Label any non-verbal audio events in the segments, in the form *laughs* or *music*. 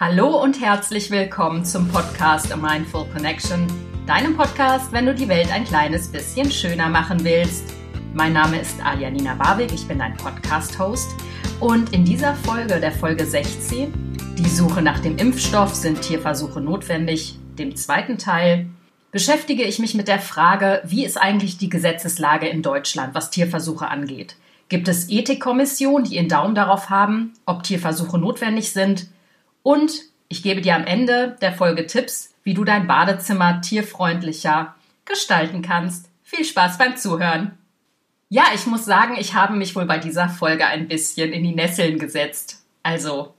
Hallo und herzlich willkommen zum Podcast A Mindful Connection, deinem Podcast, wenn du die Welt ein kleines bisschen schöner machen willst. Mein Name ist Alianina Barwig, ich bin dein Podcast-Host und in dieser Folge, der Folge 16, die Suche nach dem Impfstoff, sind Tierversuche notwendig, dem zweiten Teil, beschäftige ich mich mit der Frage, wie ist eigentlich die Gesetzeslage in Deutschland, was Tierversuche angeht. Gibt es Ethikkommissionen, die ihren Daumen darauf haben, ob Tierversuche notwendig sind? Und ich gebe dir am Ende der Folge Tipps, wie du dein Badezimmer tierfreundlicher gestalten kannst. Viel Spaß beim Zuhören. Ja, ich muss sagen, ich habe mich wohl bei dieser Folge ein bisschen in die Nesseln gesetzt. Also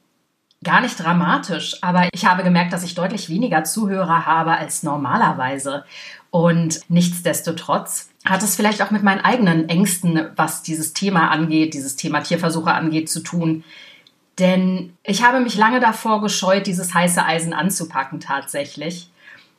gar nicht dramatisch, aber ich habe gemerkt, dass ich deutlich weniger Zuhörer habe als normalerweise. Und nichtsdestotrotz hat es vielleicht auch mit meinen eigenen Ängsten, was dieses Thema angeht, dieses Thema Tierversuche angeht, zu tun. Denn ich habe mich lange davor gescheut, dieses heiße Eisen anzupacken tatsächlich.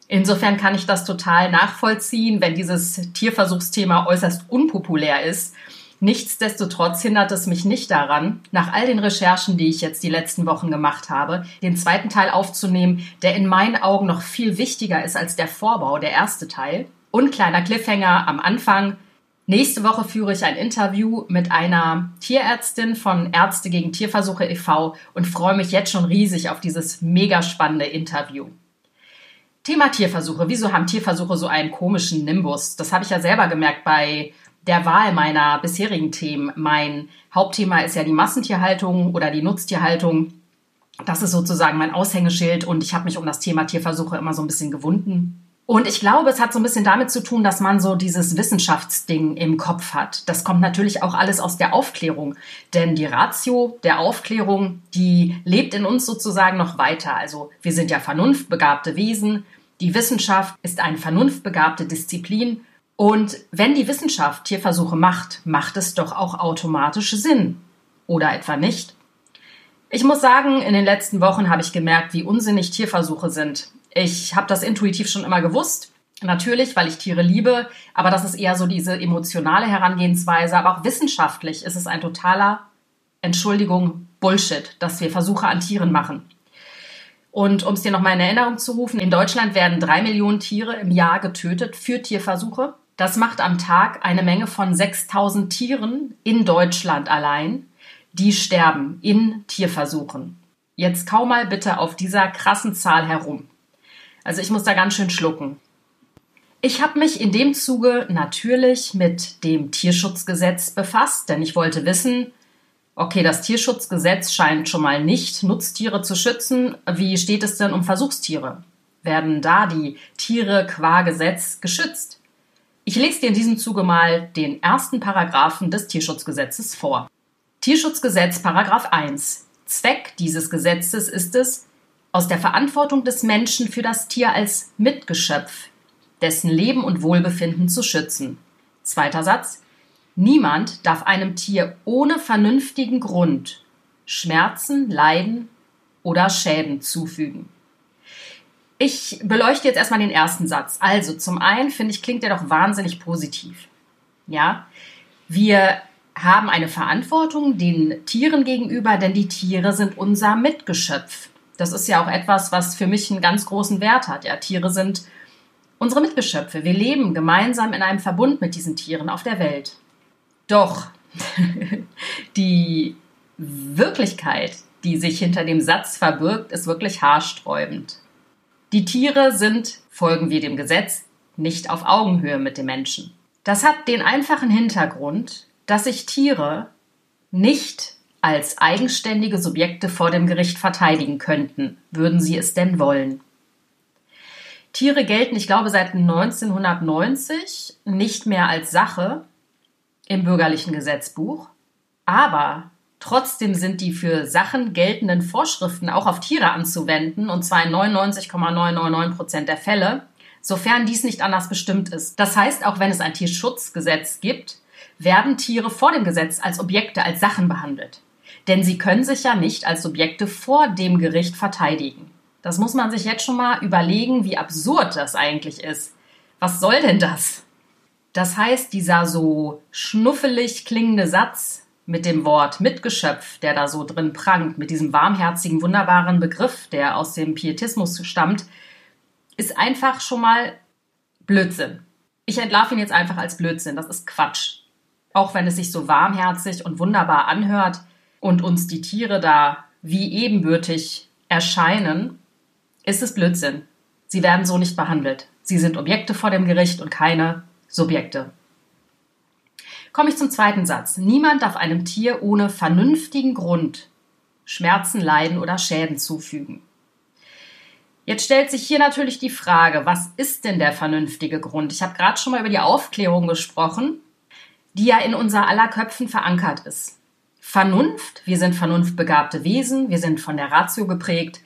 Insofern kann ich das total nachvollziehen, wenn dieses Tierversuchsthema äußerst unpopulär ist. Nichtsdestotrotz hindert es mich nicht daran, nach all den Recherchen, die ich jetzt die letzten Wochen gemacht habe, den zweiten Teil aufzunehmen, der in meinen Augen noch viel wichtiger ist als der Vorbau, der erste Teil. Und kleiner Cliffhanger am Anfang, Nächste Woche führe ich ein Interview mit einer Tierärztin von Ärzte gegen Tierversuche e.V. und freue mich jetzt schon riesig auf dieses mega spannende Interview. Thema Tierversuche. Wieso haben Tierversuche so einen komischen Nimbus? Das habe ich ja selber gemerkt bei der Wahl meiner bisherigen Themen. Mein Hauptthema ist ja die Massentierhaltung oder die Nutztierhaltung. Das ist sozusagen mein Aushängeschild und ich habe mich um das Thema Tierversuche immer so ein bisschen gewunden. Und ich glaube, es hat so ein bisschen damit zu tun, dass man so dieses Wissenschaftsding im Kopf hat. Das kommt natürlich auch alles aus der Aufklärung. Denn die Ratio der Aufklärung, die lebt in uns sozusagen noch weiter. Also wir sind ja vernunftbegabte Wesen. Die Wissenschaft ist eine vernunftbegabte Disziplin. Und wenn die Wissenschaft Tierversuche macht, macht es doch auch automatisch Sinn. Oder etwa nicht? Ich muss sagen, in den letzten Wochen habe ich gemerkt, wie unsinnig Tierversuche sind. Ich habe das intuitiv schon immer gewusst. Natürlich, weil ich Tiere liebe, aber das ist eher so diese emotionale Herangehensweise. Aber auch wissenschaftlich ist es ein totaler, Entschuldigung, Bullshit, dass wir Versuche an Tieren machen. Und um es dir nochmal in Erinnerung zu rufen, in Deutschland werden drei Millionen Tiere im Jahr getötet für Tierversuche. Das macht am Tag eine Menge von 6000 Tieren in Deutschland allein, die sterben in Tierversuchen. Jetzt kau mal bitte auf dieser krassen Zahl herum. Also ich muss da ganz schön schlucken. Ich habe mich in dem Zuge natürlich mit dem Tierschutzgesetz befasst, denn ich wollte wissen, okay, das Tierschutzgesetz scheint schon mal nicht Nutztiere zu schützen. Wie steht es denn um Versuchstiere? Werden da die Tiere qua Gesetz geschützt? Ich lese dir in diesem Zuge mal den ersten Paragraphen des Tierschutzgesetzes vor. Tierschutzgesetz Paragraph 1. Zweck dieses Gesetzes ist es, aus der Verantwortung des Menschen für das Tier als Mitgeschöpf, dessen Leben und Wohlbefinden zu schützen. Zweiter Satz. Niemand darf einem Tier ohne vernünftigen Grund Schmerzen, Leiden oder Schäden zufügen. Ich beleuchte jetzt erstmal den ersten Satz. Also, zum einen finde ich, klingt der doch wahnsinnig positiv. Ja, wir haben eine Verantwortung den Tieren gegenüber, denn die Tiere sind unser Mitgeschöpf. Das ist ja auch etwas, was für mich einen ganz großen Wert hat. Ja, Tiere sind unsere Mitgeschöpfe. Wir leben gemeinsam in einem Verbund mit diesen Tieren auf der Welt. Doch *laughs* die Wirklichkeit, die sich hinter dem Satz verbirgt, ist wirklich haarsträubend. Die Tiere sind, folgen wir dem Gesetz, nicht auf Augenhöhe mit dem Menschen. Das hat den einfachen Hintergrund, dass sich Tiere nicht als eigenständige Subjekte vor dem Gericht verteidigen könnten, würden sie es denn wollen. Tiere gelten, ich glaube, seit 1990 nicht mehr als Sache im bürgerlichen Gesetzbuch, aber trotzdem sind die für Sachen geltenden Vorschriften auch auf Tiere anzuwenden, und zwar in 99,999 Prozent der Fälle, sofern dies nicht anders bestimmt ist. Das heißt, auch wenn es ein Tierschutzgesetz gibt, werden Tiere vor dem Gesetz als Objekte, als Sachen behandelt. Denn sie können sich ja nicht als Subjekte vor dem Gericht verteidigen. Das muss man sich jetzt schon mal überlegen, wie absurd das eigentlich ist. Was soll denn das? Das heißt, dieser so schnuffelig klingende Satz, mit dem Wort Mitgeschöpf, der da so drin prangt, mit diesem warmherzigen, wunderbaren Begriff, der aus dem Pietismus stammt, ist einfach schon mal Blödsinn. Ich entlarve ihn jetzt einfach als Blödsinn. Das ist Quatsch. Auch wenn es sich so warmherzig und wunderbar anhört und uns die Tiere da wie ebenbürtig erscheinen, ist es Blödsinn. Sie werden so nicht behandelt. Sie sind Objekte vor dem Gericht und keine Subjekte. Komme ich zum zweiten Satz. Niemand darf einem Tier ohne vernünftigen Grund Schmerzen, Leiden oder Schäden zufügen. Jetzt stellt sich hier natürlich die Frage, was ist denn der vernünftige Grund? Ich habe gerade schon mal über die Aufklärung gesprochen, die ja in unser aller Köpfen verankert ist. Vernunft, wir sind vernunftbegabte Wesen, wir sind von der Ratio geprägt.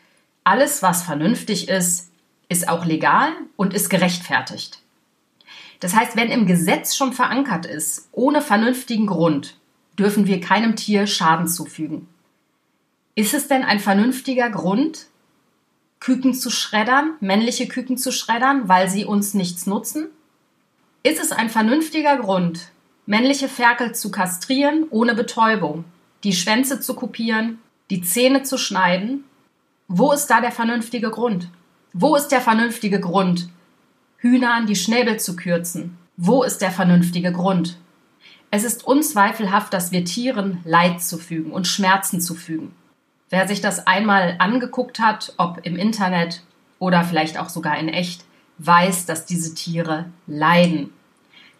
Alles, was vernünftig ist, ist auch legal und ist gerechtfertigt. Das heißt, wenn im Gesetz schon verankert ist, ohne vernünftigen Grund, dürfen wir keinem Tier Schaden zufügen. Ist es denn ein vernünftiger Grund, Küken zu schreddern, männliche Küken zu schreddern, weil sie uns nichts nutzen? Ist es ein vernünftiger Grund, männliche Ferkel zu kastrieren ohne Betäubung, die Schwänze zu kopieren, die Zähne zu schneiden? Wo ist da der vernünftige Grund? Wo ist der vernünftige Grund, Hühnern die Schnäbel zu kürzen? Wo ist der vernünftige Grund? Es ist unzweifelhaft, dass wir Tieren Leid zufügen und Schmerzen zufügen. Wer sich das einmal angeguckt hat, ob im Internet oder vielleicht auch sogar in echt, weiß, dass diese Tiere leiden.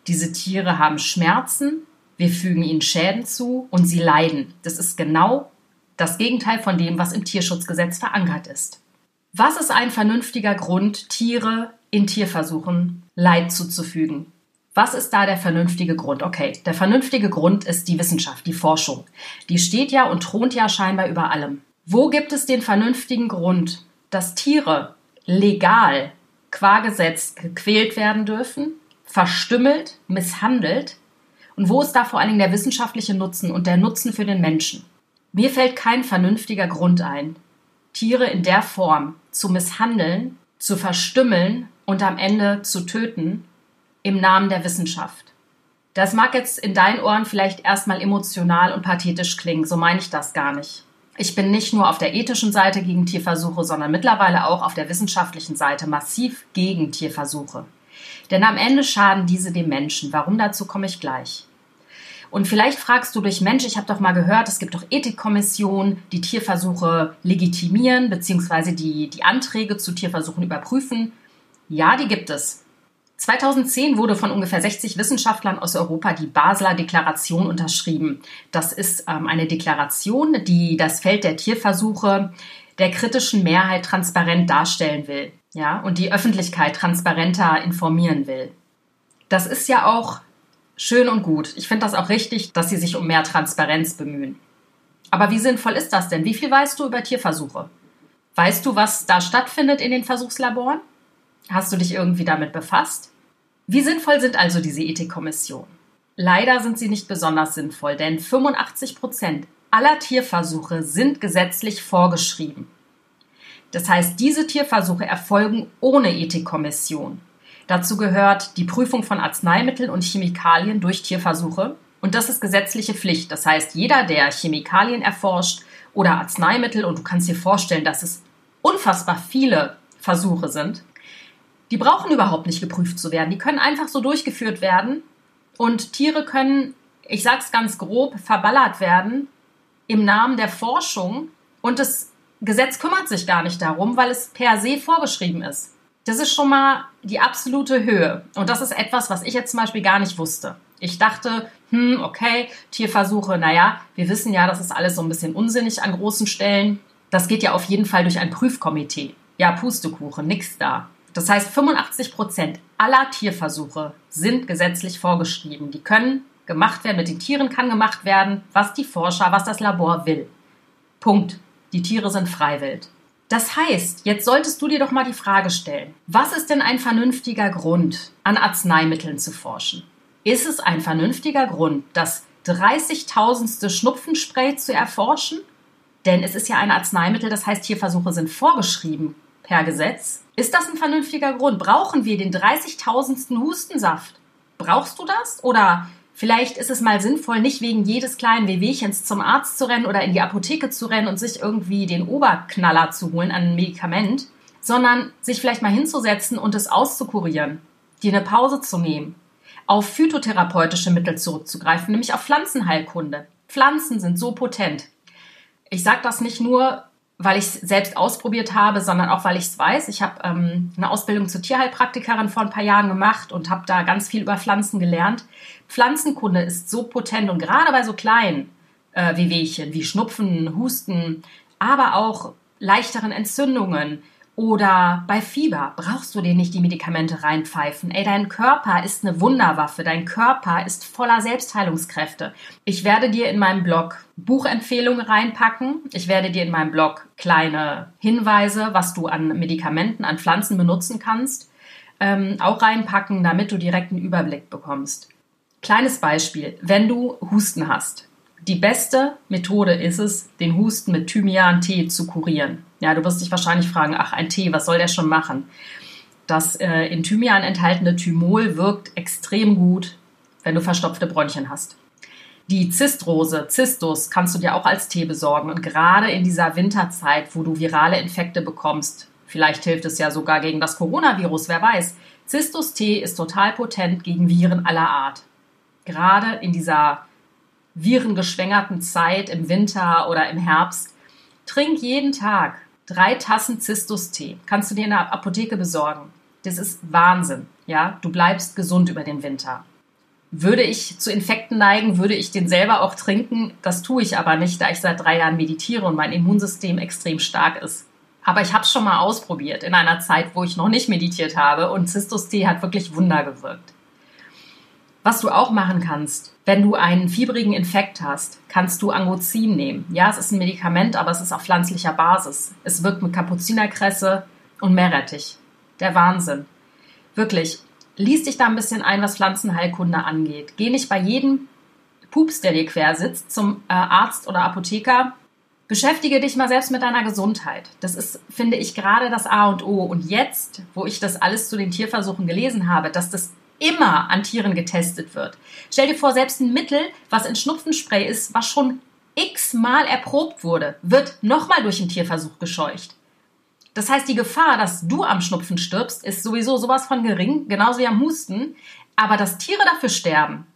Diese Tiere haben Schmerzen, wir fügen ihnen Schäden zu und sie leiden. Das ist genau das Gegenteil von dem, was im Tierschutzgesetz verankert ist. Was ist ein vernünftiger Grund, Tiere in Tierversuchen Leid zuzufügen? Was ist da der vernünftige Grund? Okay, der vernünftige Grund ist die Wissenschaft, die Forschung. Die steht ja und thront ja scheinbar über allem. Wo gibt es den vernünftigen Grund, dass Tiere legal qua Gesetz gequält werden dürfen, verstümmelt, misshandelt? Und wo ist da vor allen Dingen der wissenschaftliche Nutzen und der Nutzen für den Menschen? Mir fällt kein vernünftiger Grund ein, Tiere in der Form zu misshandeln, zu verstümmeln und am Ende zu töten, im Namen der Wissenschaft. Das mag jetzt in deinen Ohren vielleicht erstmal emotional und pathetisch klingen, so meine ich das gar nicht. Ich bin nicht nur auf der ethischen Seite gegen Tierversuche, sondern mittlerweile auch auf der wissenschaftlichen Seite massiv gegen Tierversuche. Denn am Ende schaden diese dem Menschen. Warum dazu komme ich gleich. Und vielleicht fragst du dich, Mensch, ich habe doch mal gehört, es gibt doch Ethikkommissionen, die Tierversuche legitimieren bzw. Die, die Anträge zu Tierversuchen überprüfen. Ja, die gibt es. 2010 wurde von ungefähr 60 Wissenschaftlern aus Europa die Basler Deklaration unterschrieben. Das ist ähm, eine Deklaration, die das Feld der Tierversuche der kritischen Mehrheit transparent darstellen will, ja, und die Öffentlichkeit transparenter informieren will. Das ist ja auch schön und gut. Ich finde das auch richtig, dass sie sich um mehr Transparenz bemühen. Aber wie sinnvoll ist das denn? Wie viel weißt du über Tierversuche? Weißt du, was da stattfindet in den Versuchslaboren? Hast du dich irgendwie damit befasst? Wie sinnvoll sind also diese Ethikkommissionen? Leider sind sie nicht besonders sinnvoll, denn 85 Prozent aller Tierversuche sind gesetzlich vorgeschrieben. Das heißt, diese Tierversuche erfolgen ohne Ethikkommission. Dazu gehört die Prüfung von Arzneimitteln und Chemikalien durch Tierversuche. Und das ist gesetzliche Pflicht. Das heißt, jeder, der Chemikalien erforscht oder Arzneimittel, und du kannst dir vorstellen, dass es unfassbar viele Versuche sind, die brauchen überhaupt nicht geprüft zu werden. Die können einfach so durchgeführt werden und Tiere können, ich sag's ganz grob, verballert werden im Namen der Forschung und das Gesetz kümmert sich gar nicht darum, weil es per se vorgeschrieben ist. Das ist schon mal die absolute Höhe. Und das ist etwas, was ich jetzt zum Beispiel gar nicht wusste. Ich dachte, hm, okay, Tierversuche, naja, wir wissen ja, das ist alles so ein bisschen unsinnig an großen Stellen. Das geht ja auf jeden Fall durch ein Prüfkomitee. Ja, Pustekuchen, nix da. Das heißt, 85 Prozent aller Tierversuche sind gesetzlich vorgeschrieben. Die können gemacht werden, mit den Tieren kann gemacht werden, was die Forscher, was das Labor will. Punkt. Die Tiere sind freiwillig. Das heißt, jetzt solltest du dir doch mal die Frage stellen, was ist denn ein vernünftiger Grund, an Arzneimitteln zu forschen? Ist es ein vernünftiger Grund, das 30.000. Schnupfenspray zu erforschen? Denn es ist ja ein Arzneimittel, das heißt, Tierversuche sind vorgeschrieben per Gesetz. Ist das ein vernünftiger Grund? Brauchen wir den 30.000. Hustensaft? Brauchst du das? Oder Vielleicht ist es mal sinnvoll, nicht wegen jedes kleinen Wehwehchens zum Arzt zu rennen oder in die Apotheke zu rennen und sich irgendwie den Oberknaller zu holen an ein Medikament, sondern sich vielleicht mal hinzusetzen und es auszukurieren, dir eine Pause zu nehmen, auf phytotherapeutische Mittel zurückzugreifen, nämlich auf Pflanzenheilkunde. Pflanzen sind so potent. Ich sage das nicht nur, weil ich es selbst ausprobiert habe, sondern auch, weil ich es weiß. Ich habe ähm, eine Ausbildung zur Tierheilpraktikerin vor ein paar Jahren gemacht und habe da ganz viel über Pflanzen gelernt. Pflanzenkunde ist so potent und gerade bei so kleinen äh, Wehwehchen wie Schnupfen, Husten, aber auch leichteren Entzündungen, oder bei Fieber brauchst du dir nicht die Medikamente reinpfeifen. Ey, dein Körper ist eine Wunderwaffe. Dein Körper ist voller Selbstheilungskräfte. Ich werde dir in meinem Blog Buchempfehlungen reinpacken. Ich werde dir in meinem Blog kleine Hinweise, was du an Medikamenten, an Pflanzen benutzen kannst, ähm, auch reinpacken, damit du direkt einen Überblick bekommst. Kleines Beispiel. Wenn du Husten hast, die beste Methode ist es, den Husten mit Thymian-Tee zu kurieren. Ja, du wirst dich wahrscheinlich fragen, ach, ein Tee, was soll der schon machen? Das äh, in Thymian enthaltene Thymol wirkt extrem gut, wenn du verstopfte Bronchien hast. Die Zistrose, Zistus, kannst du dir auch als Tee besorgen. Und gerade in dieser Winterzeit, wo du virale Infekte bekommst, vielleicht hilft es ja sogar gegen das Coronavirus, wer weiß. Zistus-Tee ist total potent gegen Viren aller Art. Gerade in dieser virengeschwängerten Zeit im Winter oder im Herbst. Trink jeden Tag drei Tassen Zistus-Tee. Kannst du dir in der Apotheke besorgen. Das ist Wahnsinn. Ja, du bleibst gesund über den Winter. Würde ich zu Infekten neigen, würde ich den selber auch trinken. Das tue ich aber nicht, da ich seit drei Jahren meditiere und mein Immunsystem extrem stark ist. Aber ich habe es schon mal ausprobiert in einer Zeit, wo ich noch nicht meditiert habe und Zistus-Tee hat wirklich Wunder gewirkt. Was du auch machen kannst, wenn du einen fiebrigen Infekt hast, kannst du Angozin nehmen. Ja, es ist ein Medikament, aber es ist auf pflanzlicher Basis. Es wirkt mit Kapuzinerkresse und Meerrettich. Der Wahnsinn. Wirklich, lies dich da ein bisschen ein, was Pflanzenheilkunde angeht. Geh nicht bei jedem Pups, der dir quer sitzt, zum äh, Arzt oder Apotheker. Beschäftige dich mal selbst mit deiner Gesundheit. Das ist, finde ich, gerade das A und O. Und jetzt, wo ich das alles zu den Tierversuchen gelesen habe, dass das immer an Tieren getestet wird. Stell dir vor, selbst ein Mittel, was in Schnupfenspray ist, was schon x-mal erprobt wurde, wird nochmal durch einen Tierversuch gescheucht. Das heißt, die Gefahr, dass du am Schnupfen stirbst, ist sowieso sowas von gering, genauso wie am Husten. Aber dass Tiere dafür sterben,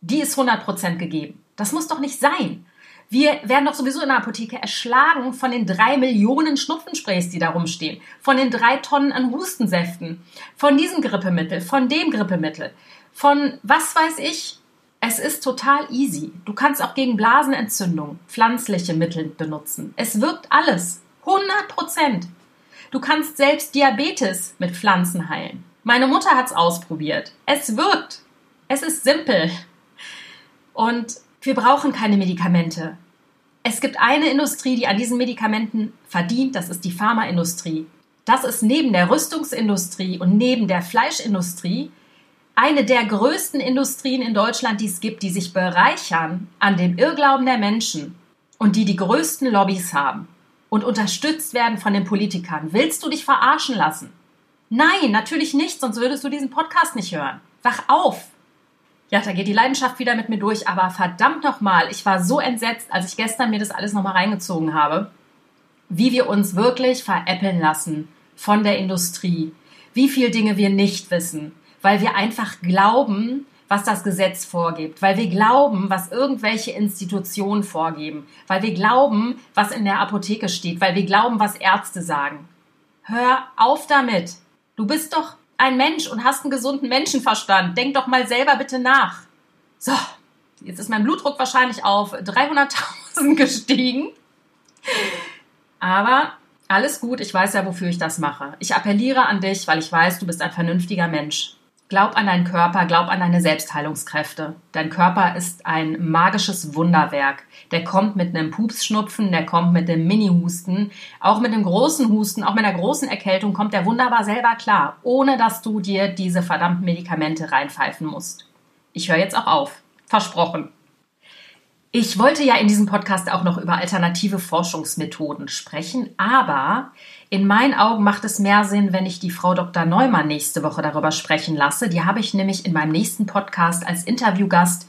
die ist 100% gegeben. Das muss doch nicht sein. Wir werden doch sowieso in der Apotheke erschlagen von den drei Millionen Schnupfensprays, die da rumstehen, von den drei Tonnen an Hustensäften, von diesem Grippemittel, von dem Grippemittel, von was weiß ich. Es ist total easy. Du kannst auch gegen Blasenentzündung pflanzliche Mittel benutzen. Es wirkt alles. 100 Prozent. Du kannst selbst Diabetes mit Pflanzen heilen. Meine Mutter hat es ausprobiert. Es wirkt. Es ist simpel. Und wir brauchen keine Medikamente. Es gibt eine Industrie, die an diesen Medikamenten verdient, das ist die Pharmaindustrie. Das ist neben der Rüstungsindustrie und neben der Fleischindustrie eine der größten Industrien in Deutschland, die es gibt, die sich bereichern an dem Irrglauben der Menschen und die die größten Lobbys haben und unterstützt werden von den Politikern. Willst du dich verarschen lassen? Nein, natürlich nicht, sonst würdest du diesen Podcast nicht hören. Wach auf! Ja, da geht die Leidenschaft wieder mit mir durch. Aber verdammt nochmal, ich war so entsetzt, als ich gestern mir das alles nochmal reingezogen habe, wie wir uns wirklich veräppeln lassen von der Industrie. Wie viel Dinge wir nicht wissen, weil wir einfach glauben, was das Gesetz vorgibt, weil wir glauben, was irgendwelche Institutionen vorgeben, weil wir glauben, was in der Apotheke steht, weil wir glauben, was Ärzte sagen. Hör auf damit. Du bist doch ein Mensch und hast einen gesunden Menschenverstand. Denk doch mal selber bitte nach. So, jetzt ist mein Blutdruck wahrscheinlich auf 300.000 *laughs* gestiegen. Aber alles gut, ich weiß ja, wofür ich das mache. Ich appelliere an dich, weil ich weiß, du bist ein vernünftiger Mensch. Glaub an deinen Körper, glaub an deine Selbstheilungskräfte. Dein Körper ist ein magisches Wunderwerk. Der kommt mit einem Pupsschnupfen, der kommt mit einem Mini-Husten, auch mit einem großen Husten, auch mit einer großen Erkältung kommt der wunderbar selber klar, ohne dass du dir diese verdammten Medikamente reinpfeifen musst. Ich höre jetzt auch auf. Versprochen. Ich wollte ja in diesem Podcast auch noch über alternative Forschungsmethoden sprechen, aber in meinen Augen macht es mehr Sinn, wenn ich die Frau Dr. Neumann nächste Woche darüber sprechen lasse. Die habe ich nämlich in meinem nächsten Podcast als Interviewgast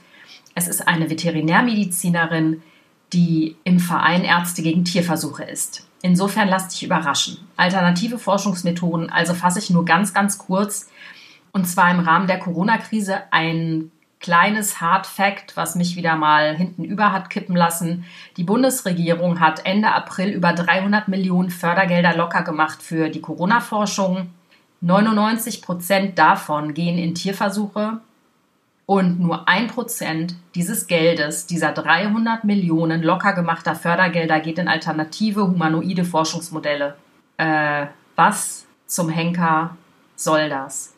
Es ist eine Veterinärmedizinerin, die im Verein Ärzte gegen Tierversuche ist. Insofern lass dich überraschen. Alternative Forschungsmethoden, also fasse ich nur ganz, ganz kurz. Und zwar im Rahmen der Corona-Krise ein kleines Hard Fact, was mich wieder mal hinten über hat kippen lassen. Die Bundesregierung hat Ende April über 300 Millionen Fördergelder locker gemacht für die Corona-Forschung. 99 Prozent davon gehen in Tierversuche und nur ein Prozent dieses Geldes, dieser 300 Millionen locker gemachter Fördergelder, geht in alternative humanoide Forschungsmodelle. Äh, was zum Henker soll das?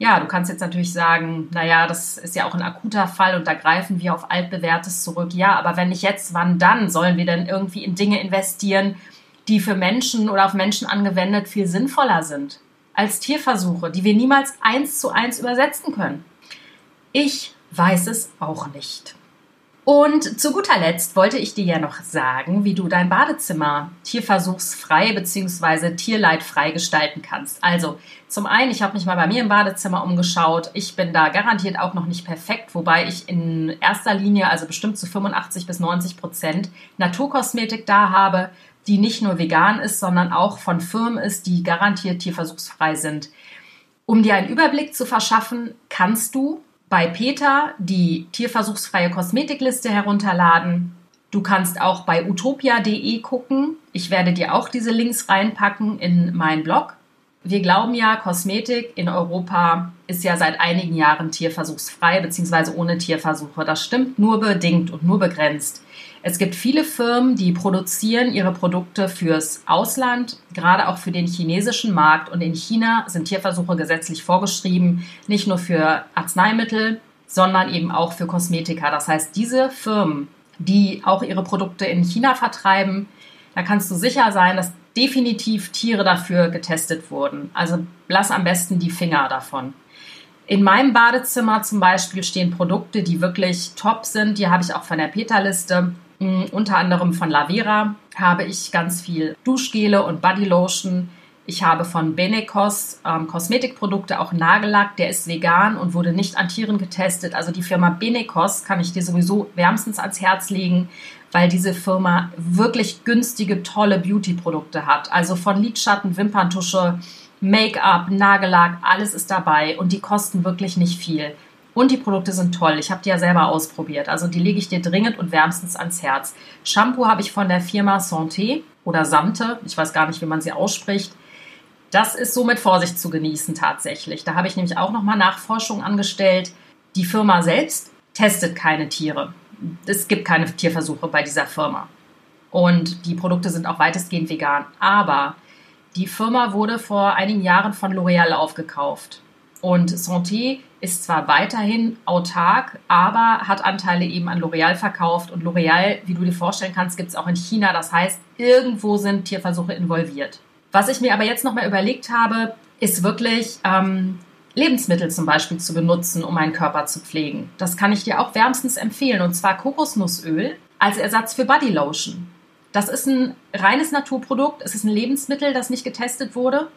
Ja, du kannst jetzt natürlich sagen, naja, das ist ja auch ein akuter Fall und da greifen wir auf altbewährtes zurück. Ja, aber wenn nicht jetzt, wann dann sollen wir denn irgendwie in Dinge investieren, die für Menschen oder auf Menschen angewendet viel sinnvoller sind als Tierversuche, die wir niemals eins zu eins übersetzen können? Ich weiß es auch nicht. Und zu guter Letzt wollte ich dir ja noch sagen, wie du dein Badezimmer tierversuchsfrei bzw. tierleidfrei gestalten kannst. Also zum einen, ich habe mich mal bei mir im Badezimmer umgeschaut. Ich bin da garantiert auch noch nicht perfekt, wobei ich in erster Linie, also bestimmt zu 85 bis 90 Prozent Naturkosmetik da habe, die nicht nur vegan ist, sondern auch von Firmen ist, die garantiert tierversuchsfrei sind. Um dir einen Überblick zu verschaffen, kannst du bei Peter die tierversuchsfreie Kosmetikliste herunterladen. Du kannst auch bei utopia.de gucken. Ich werde dir auch diese Links reinpacken in meinen Blog. Wir glauben ja, Kosmetik in Europa ist ja seit einigen Jahren tierversuchsfrei bzw. ohne Tierversuche. Das stimmt nur bedingt und nur begrenzt. Es gibt viele Firmen, die produzieren ihre Produkte fürs Ausland, gerade auch für den chinesischen Markt. Und in China sind Tierversuche gesetzlich vorgeschrieben, nicht nur für Arzneimittel, sondern eben auch für Kosmetika. Das heißt, diese Firmen, die auch ihre Produkte in China vertreiben, da kannst du sicher sein, dass definitiv Tiere dafür getestet wurden. Also lass am besten die Finger davon. In meinem Badezimmer zum Beispiel stehen Produkte, die wirklich top sind. Die habe ich auch von der Peter-Liste. Mm, unter anderem von Lavera habe ich ganz viel Duschgele und Bodylotion. Ich habe von Benecos ähm, Kosmetikprodukte auch Nagellack, der ist vegan und wurde nicht an Tieren getestet. Also die Firma Benecos kann ich dir sowieso wärmstens ans Herz legen, weil diese Firma wirklich günstige, tolle Beauty-Produkte hat. Also von Lidschatten, Wimperntusche, Make-up, Nagellack, alles ist dabei und die kosten wirklich nicht viel. Und die Produkte sind toll. Ich habe die ja selber ausprobiert. Also die lege ich dir dringend und wärmstens ans Herz. Shampoo habe ich von der Firma Santé oder Sante. Ich weiß gar nicht, wie man sie ausspricht. Das ist so mit Vorsicht zu genießen tatsächlich. Da habe ich nämlich auch nochmal Nachforschung angestellt. Die Firma selbst testet keine Tiere. Es gibt keine Tierversuche bei dieser Firma. Und die Produkte sind auch weitestgehend vegan. Aber die Firma wurde vor einigen Jahren von L'Oreal aufgekauft. Und Santé ist zwar weiterhin autark, aber hat Anteile eben an L'Oreal verkauft. Und L'Oreal, wie du dir vorstellen kannst, gibt es auch in China. Das heißt, irgendwo sind Tierversuche involviert. Was ich mir aber jetzt nochmal überlegt habe, ist wirklich ähm, Lebensmittel zum Beispiel zu benutzen, um meinen Körper zu pflegen. Das kann ich dir auch wärmstens empfehlen. Und zwar Kokosnussöl als Ersatz für Bodylotion. Das ist ein reines Naturprodukt. Es ist ein Lebensmittel, das nicht getestet wurde.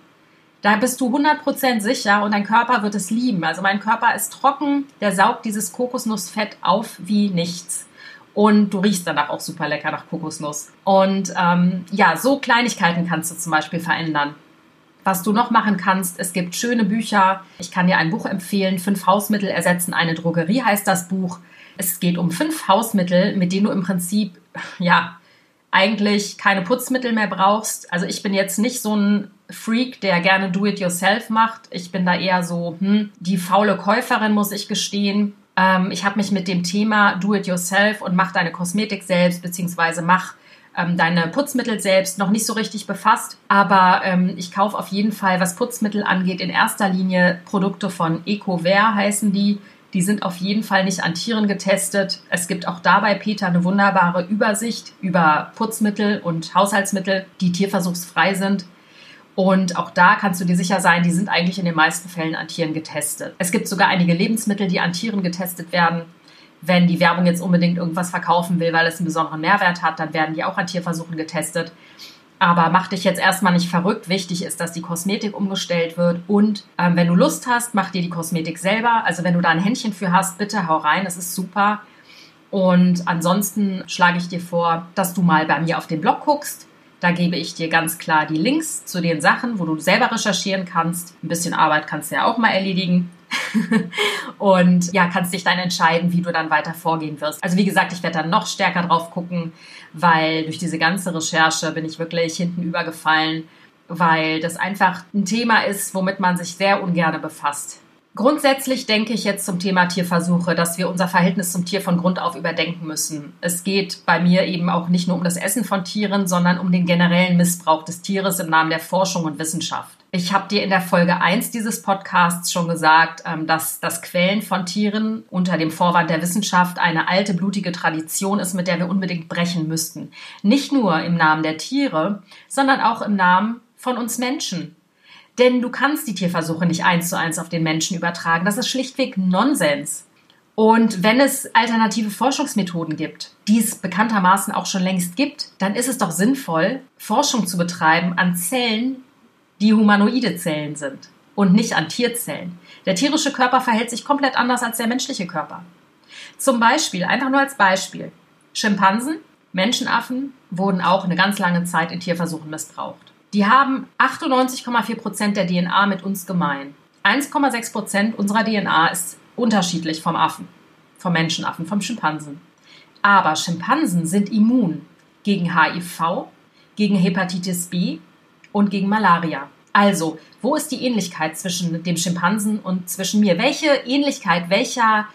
Da bist du 100% sicher und dein Körper wird es lieben. Also mein Körper ist trocken, der saugt dieses Kokosnussfett auf wie nichts. Und du riechst danach auch super lecker nach Kokosnuss. Und ähm, ja, so Kleinigkeiten kannst du zum Beispiel verändern. Was du noch machen kannst, es gibt schöne Bücher. Ich kann dir ein Buch empfehlen. Fünf Hausmittel ersetzen eine Drogerie heißt das Buch. Es geht um fünf Hausmittel, mit denen du im Prinzip, ja, eigentlich keine Putzmittel mehr brauchst. Also ich bin jetzt nicht so ein Freak, der gerne Do-it-yourself macht. Ich bin da eher so, hm, die faule Käuferin, muss ich gestehen. Ähm, ich habe mich mit dem Thema Do-it-yourself und mach deine Kosmetik selbst, beziehungsweise mach ähm, deine Putzmittel selbst noch nicht so richtig befasst. Aber ähm, ich kaufe auf jeden Fall, was Putzmittel angeht, in erster Linie Produkte von EcoVer heißen die. Die sind auf jeden Fall nicht an Tieren getestet. Es gibt auch dabei, Peter, eine wunderbare Übersicht über Putzmittel und Haushaltsmittel, die tierversuchsfrei sind. Und auch da kannst du dir sicher sein, die sind eigentlich in den meisten Fällen an Tieren getestet. Es gibt sogar einige Lebensmittel, die an Tieren getestet werden. Wenn die Werbung jetzt unbedingt irgendwas verkaufen will, weil es einen besonderen Mehrwert hat, dann werden die auch an Tierversuchen getestet. Aber mach dich jetzt erstmal nicht verrückt. Wichtig ist, dass die Kosmetik umgestellt wird. Und ähm, wenn du Lust hast, mach dir die Kosmetik selber. Also wenn du da ein Händchen für hast, bitte hau rein. Das ist super. Und ansonsten schlage ich dir vor, dass du mal bei mir auf den Blog guckst. Da gebe ich dir ganz klar die Links zu den Sachen, wo du selber recherchieren kannst. Ein bisschen Arbeit kannst du ja auch mal erledigen. *laughs* und ja, kannst dich dann entscheiden, wie du dann weiter vorgehen wirst. Also wie gesagt, ich werde dann noch stärker drauf gucken, weil durch diese ganze Recherche bin ich wirklich hinten übergefallen, weil das einfach ein Thema ist, womit man sich sehr ungern befasst. Grundsätzlich denke ich jetzt zum Thema Tierversuche, dass wir unser Verhältnis zum Tier von Grund auf überdenken müssen. Es geht bei mir eben auch nicht nur um das Essen von Tieren, sondern um den generellen Missbrauch des Tieres im Namen der Forschung und Wissenschaft. Ich habe dir in der Folge 1 dieses Podcasts schon gesagt, ähm, dass das Quälen von Tieren unter dem Vorwand der Wissenschaft eine alte, blutige Tradition ist, mit der wir unbedingt brechen müssten. Nicht nur im Namen der Tiere, sondern auch im Namen von uns Menschen. Denn du kannst die Tierversuche nicht eins zu eins auf den Menschen übertragen. Das ist schlichtweg Nonsens. Und wenn es alternative Forschungsmethoden gibt, die es bekanntermaßen auch schon längst gibt, dann ist es doch sinnvoll, Forschung zu betreiben an Zellen, die humanoide Zellen sind und nicht an Tierzellen. Der tierische Körper verhält sich komplett anders als der menschliche Körper. Zum Beispiel, einfach nur als Beispiel, Schimpansen, Menschenaffen wurden auch eine ganz lange Zeit in Tierversuchen missbraucht. Die haben 98,4 Prozent der DNA mit uns gemein. 1,6 Prozent unserer DNA ist unterschiedlich vom Affen, vom Menschenaffen, vom Schimpansen. Aber Schimpansen sind immun gegen HIV, gegen Hepatitis B und gegen Malaria. Also, wo ist die Ähnlichkeit zwischen dem Schimpansen und zwischen mir? Welche Ähnlichkeit, welcher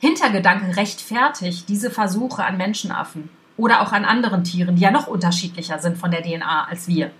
Hintergedanke rechtfertigt diese Versuche an Menschenaffen oder auch an anderen Tieren, die ja noch unterschiedlicher sind von der DNA als wir?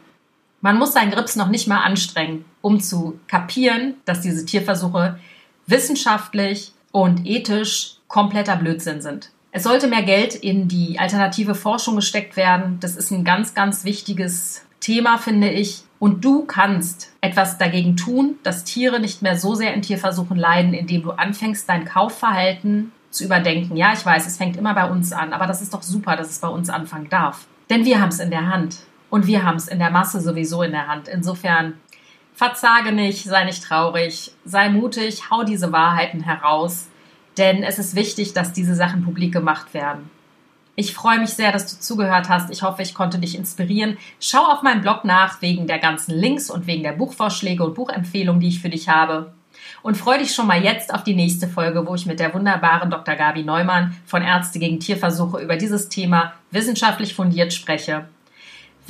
Man muss seinen Grips noch nicht mal anstrengen, um zu kapieren, dass diese Tierversuche wissenschaftlich und ethisch kompletter Blödsinn sind. Es sollte mehr Geld in die alternative Forschung gesteckt werden. Das ist ein ganz, ganz wichtiges Thema, finde ich. Und du kannst etwas dagegen tun, dass Tiere nicht mehr so sehr in Tierversuchen leiden, indem du anfängst, dein Kaufverhalten zu überdenken. Ja, ich weiß, es fängt immer bei uns an, aber das ist doch super, dass es bei uns anfangen darf. Denn wir haben es in der Hand. Und wir haben es in der Masse sowieso in der Hand. Insofern verzage nicht, sei nicht traurig, sei mutig, hau diese Wahrheiten heraus, denn es ist wichtig, dass diese Sachen publik gemacht werden. Ich freue mich sehr, dass du zugehört hast. Ich hoffe, ich konnte dich inspirieren. Schau auf meinem Blog nach wegen der ganzen Links und wegen der Buchvorschläge und Buchempfehlungen, die ich für dich habe. Und freue dich schon mal jetzt auf die nächste Folge, wo ich mit der wunderbaren Dr. Gabi Neumann von Ärzte gegen Tierversuche über dieses Thema wissenschaftlich fundiert spreche.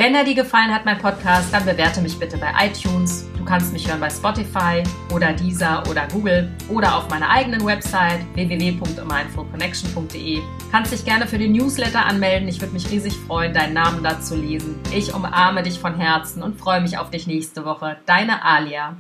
Wenn er dir gefallen hat, mein Podcast, dann bewerte mich bitte bei iTunes. Du kannst mich hören bei Spotify oder Deezer oder Google oder auf meiner eigenen Website www.mindfulconnection.de. Kannst dich gerne für den Newsletter anmelden. Ich würde mich riesig freuen, deinen Namen da zu lesen. Ich umarme dich von Herzen und freue mich auf dich nächste Woche. Deine Alia.